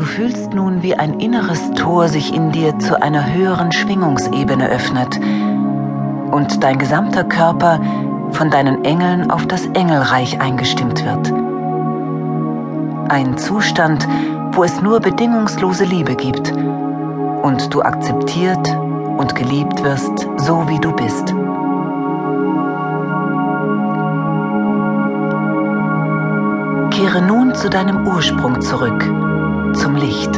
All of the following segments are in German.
Du fühlst nun, wie ein inneres Tor sich in dir zu einer höheren Schwingungsebene öffnet und dein gesamter Körper von deinen Engeln auf das Engelreich eingestimmt wird. Ein Zustand, wo es nur bedingungslose Liebe gibt und du akzeptiert und geliebt wirst, so wie du bist. Kehre nun zu deinem Ursprung zurück, zum Licht.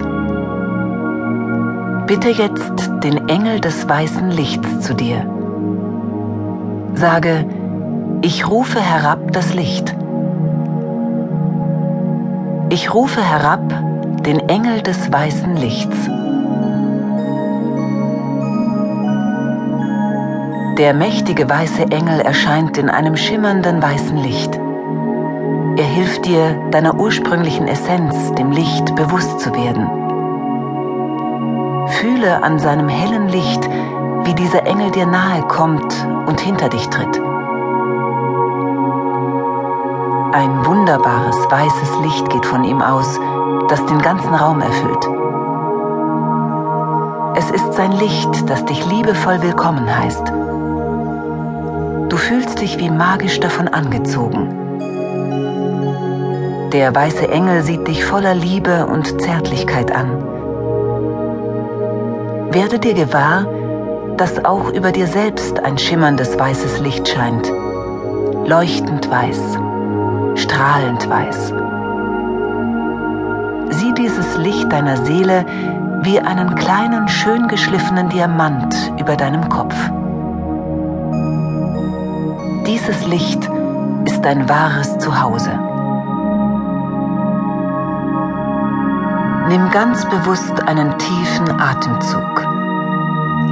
Bitte jetzt den Engel des weißen Lichts zu dir. Sage, ich rufe herab das Licht. Ich rufe herab den Engel des weißen Lichts. Der mächtige weiße Engel erscheint in einem schimmernden weißen Licht. Er hilft dir, deiner ursprünglichen Essenz, dem Licht, bewusst zu werden. Fühle an seinem hellen Licht, wie dieser Engel dir nahe kommt und hinter dich tritt. Ein wunderbares weißes Licht geht von ihm aus, das den ganzen Raum erfüllt. Es ist sein Licht, das dich liebevoll willkommen heißt. Du fühlst dich wie magisch davon angezogen. Der weiße Engel sieht dich voller Liebe und Zärtlichkeit an. Werde dir gewahr, dass auch über dir selbst ein schimmerndes weißes Licht scheint. Leuchtend weiß, strahlend weiß. Sieh dieses Licht deiner Seele wie einen kleinen, schön geschliffenen Diamant über deinem Kopf. Dieses Licht ist dein wahres Zuhause. Nimm ganz bewusst einen tiefen Atemzug.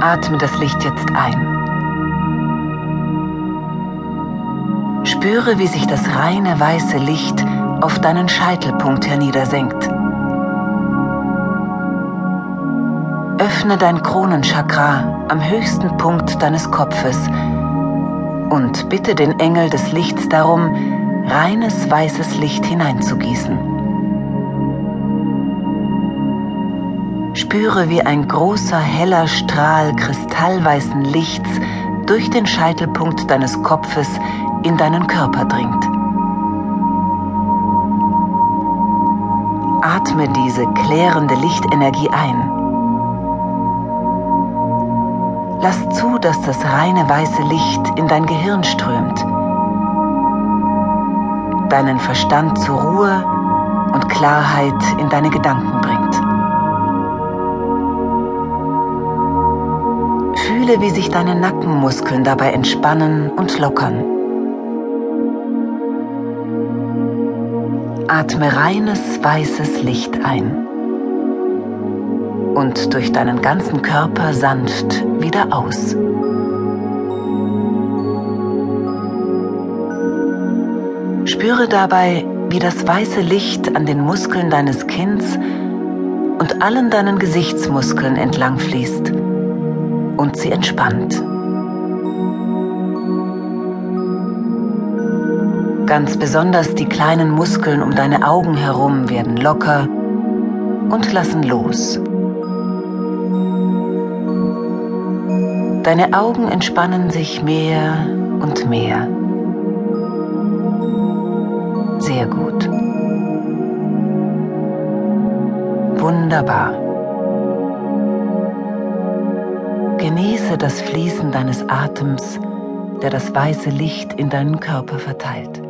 Atme das Licht jetzt ein. Spüre, wie sich das reine weiße Licht auf deinen Scheitelpunkt herniedersenkt. Öffne dein Kronenchakra am höchsten Punkt deines Kopfes und bitte den Engel des Lichts darum, reines weißes Licht hineinzugießen. Spüre, wie ein großer heller Strahl kristallweißen Lichts durch den Scheitelpunkt deines Kopfes in deinen Körper dringt. Atme diese klärende Lichtenergie ein. Lass zu, dass das reine weiße Licht in dein Gehirn strömt, deinen Verstand zur Ruhe und Klarheit in deine Gedanken bringt. Fühle, wie sich deine Nackenmuskeln dabei entspannen und lockern. Atme reines weißes Licht ein und durch deinen ganzen Körper sanft wieder aus. Spüre dabei, wie das weiße Licht an den Muskeln deines Kinns und allen deinen Gesichtsmuskeln entlang fließt und sie entspannt. Ganz besonders die kleinen Muskeln um deine Augen herum werden locker und lassen los. Deine Augen entspannen sich mehr und mehr. Sehr gut. Wunderbar. Genieße das Fließen deines Atems, der das weiße Licht in deinen Körper verteilt.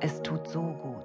Es tut so gut.